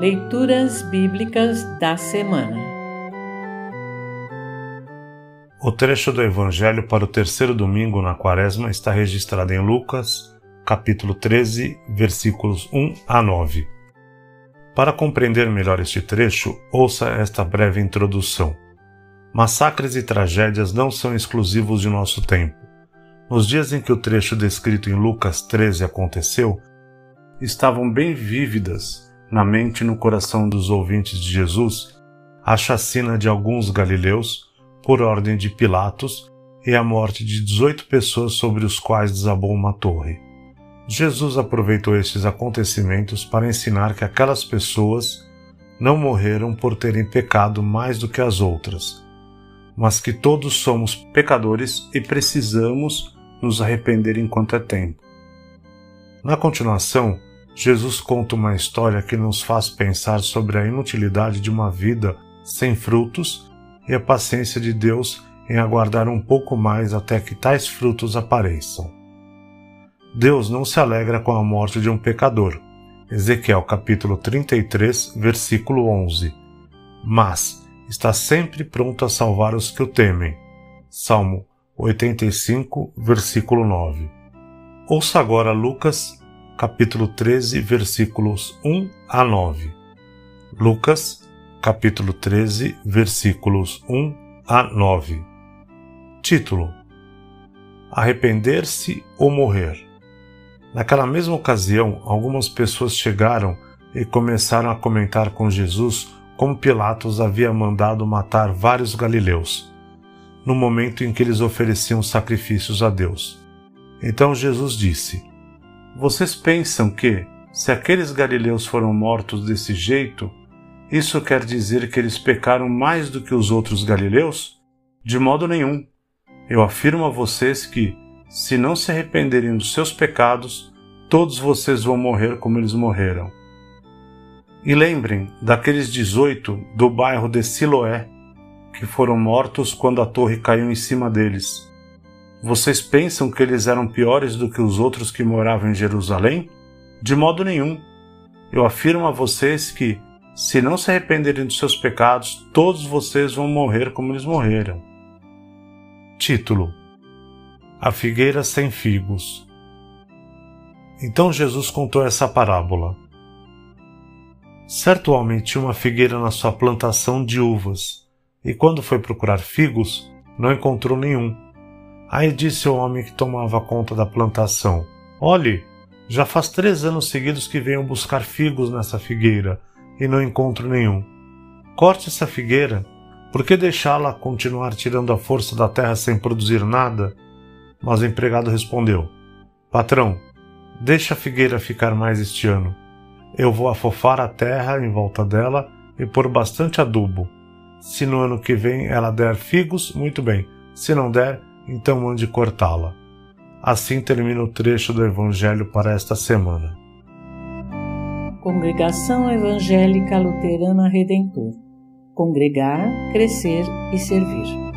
Leituras Bíblicas da Semana O trecho do Evangelho para o terceiro domingo na Quaresma está registrado em Lucas, capítulo 13, versículos 1 a 9. Para compreender melhor este trecho, ouça esta breve introdução. Massacres e tragédias não são exclusivos de nosso tempo. Nos dias em que o trecho descrito em Lucas 13 aconteceu, estavam bem vívidas na mente e no coração dos ouvintes de Jesus a chacina de alguns galileus por ordem de Pilatos e a morte de 18 pessoas sobre os quais desabou uma torre. Jesus aproveitou estes acontecimentos para ensinar que aquelas pessoas não morreram por terem pecado mais do que as outras, mas que todos somos pecadores e precisamos nos arrepender enquanto é tempo. Na continuação, Jesus conta uma história que nos faz pensar sobre a inutilidade de uma vida sem frutos e a paciência de Deus em aguardar um pouco mais até que tais frutos apareçam. Deus não se alegra com a morte de um pecador. Ezequiel capítulo 33, versículo 11. Mas está sempre pronto a salvar os que o temem. Salmo 85, versículo 9. Ouça agora Lucas capítulo 13, versículos 1 a 9. Lucas, capítulo 13, versículos 1 a 9. Título: Arrepender-se ou morrer. Naquela mesma ocasião, algumas pessoas chegaram e começaram a comentar com Jesus como Pilatos havia mandado matar vários galileus, no momento em que eles ofereciam sacrifícios a Deus. Então Jesus disse: vocês pensam que, se aqueles galileus foram mortos desse jeito, isso quer dizer que eles pecaram mais do que os outros galileus? De modo nenhum. Eu afirmo a vocês que, se não se arrependerem dos seus pecados, todos vocês vão morrer como eles morreram. E lembrem daqueles 18 do bairro de Siloé, que foram mortos quando a torre caiu em cima deles. Vocês pensam que eles eram piores do que os outros que moravam em Jerusalém? De modo nenhum. Eu afirmo a vocês que, se não se arrependerem dos seus pecados, todos vocês vão morrer como eles morreram. Título: A figueira sem figos. Então Jesus contou essa parábola. Certo homem tinha uma figueira na sua plantação de uvas, e quando foi procurar figos, não encontrou nenhum Aí disse o homem que tomava conta da plantação: Olhe, já faz três anos seguidos que venho buscar figos nessa figueira e não encontro nenhum. Corte essa figueira, por que deixá-la continuar tirando a força da terra sem produzir nada? Mas o empregado respondeu: Patrão, deixa a figueira ficar mais este ano. Eu vou afofar a terra em volta dela e pôr bastante adubo. Se no ano que vem ela der figos, muito bem. Se não der, então mande cortá-la. Assim termina o trecho do Evangelho para esta semana. Congregação Evangélica Luterana Redentor Congregar, Crescer e Servir.